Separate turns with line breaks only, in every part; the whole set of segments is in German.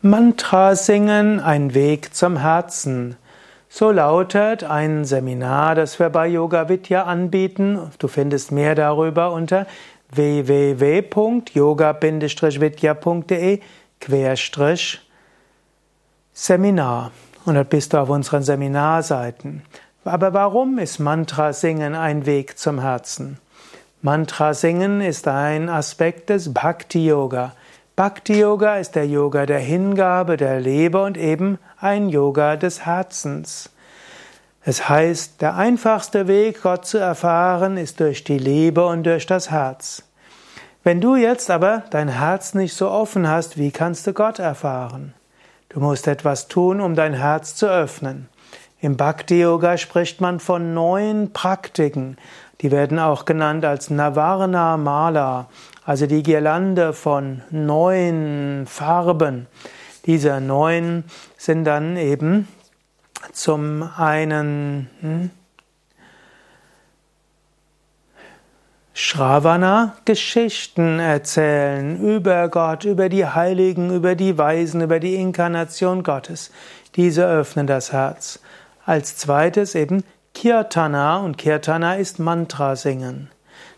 Mantra singen, ein Weg zum Herzen. So lautet ein Seminar, das wir bei Yoga Vidya anbieten. Du findest mehr darüber unter www.yoga-vidya.de Querstrich Seminar. Und dort bist du auf unseren Seminarseiten. Aber warum ist Mantra singen ein Weg zum Herzen? Mantra singen ist ein Aspekt des Bhakti Yoga. Bhakti Yoga ist der Yoga der Hingabe, der Liebe und eben ein Yoga des Herzens. Es heißt, der einfachste Weg, Gott zu erfahren, ist durch die Liebe und durch das Herz. Wenn du jetzt aber dein Herz nicht so offen hast, wie kannst du Gott erfahren? Du musst etwas tun, um dein Herz zu öffnen. Im Bhakti Yoga spricht man von neun Praktiken. Die werden auch genannt als Navarna Mala, also die Girlande von neun Farben. Diese neun sind dann eben zum einen hm, Shravana Geschichten erzählen über Gott, über die Heiligen, über die Weisen, über die Inkarnation Gottes. Diese öffnen das Herz. Als zweites eben Kirtana und Kirtana ist Mantra singen.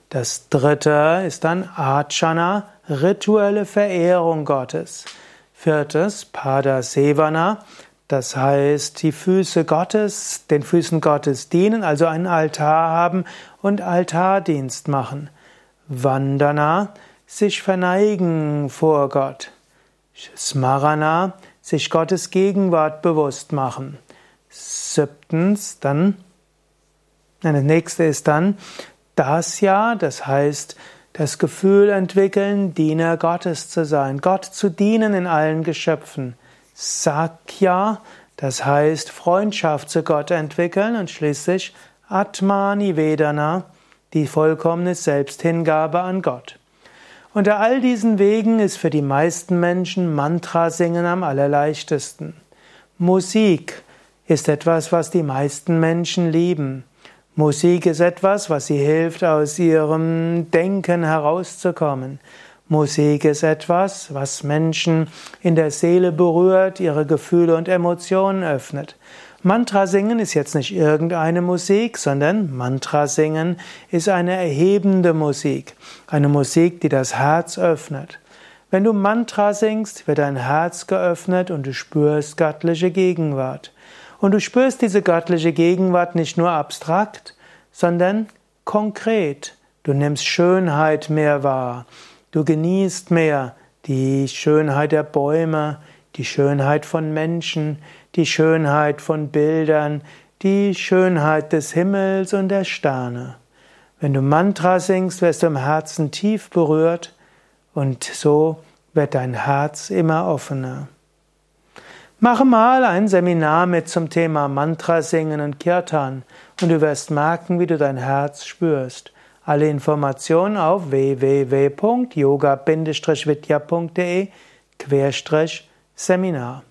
Das dritte ist dann Archana, rituelle Verehrung Gottes. Viertes Padasevana, das heißt die Füße Gottes, den Füßen Gottes dienen, also einen Altar haben und Altardienst machen. Vandana, sich verneigen vor Gott. Smarana, sich Gottes Gegenwart bewusst machen. Siebtens dann das nächste ist dann Dasya, das heißt das Gefühl entwickeln, Diener Gottes zu sein, Gott zu dienen in allen Geschöpfen. Sakya, das heißt Freundschaft zu Gott entwickeln und schließlich Atmani Vedana, die vollkommene Selbsthingabe an Gott. Unter all diesen Wegen ist für die meisten Menschen Mantra singen am allerleichtesten. Musik ist etwas, was die meisten Menschen lieben. Musik ist etwas, was sie hilft, aus ihrem Denken herauszukommen. Musik ist etwas, was Menschen in der Seele berührt, ihre Gefühle und Emotionen öffnet. Mantra singen ist jetzt nicht irgendeine Musik, sondern Mantra singen ist eine erhebende Musik, eine Musik, die das Herz öffnet. Wenn du Mantra singst, wird dein Herz geöffnet und du spürst göttliche Gegenwart. Und du spürst diese göttliche Gegenwart nicht nur abstrakt, sondern konkret. Du nimmst Schönheit mehr wahr. Du genießt mehr die Schönheit der Bäume, die Schönheit von Menschen, die Schönheit von Bildern, die Schönheit des Himmels und der Sterne. Wenn du Mantra singst, wirst du im Herzen tief berührt und so wird dein Herz immer offener. Mache mal ein Seminar mit zum Thema Mantra singen und Kirtan und du wirst merken, wie du dein Herz spürst. Alle Informationen auf www.yoga-vidya.de Seminar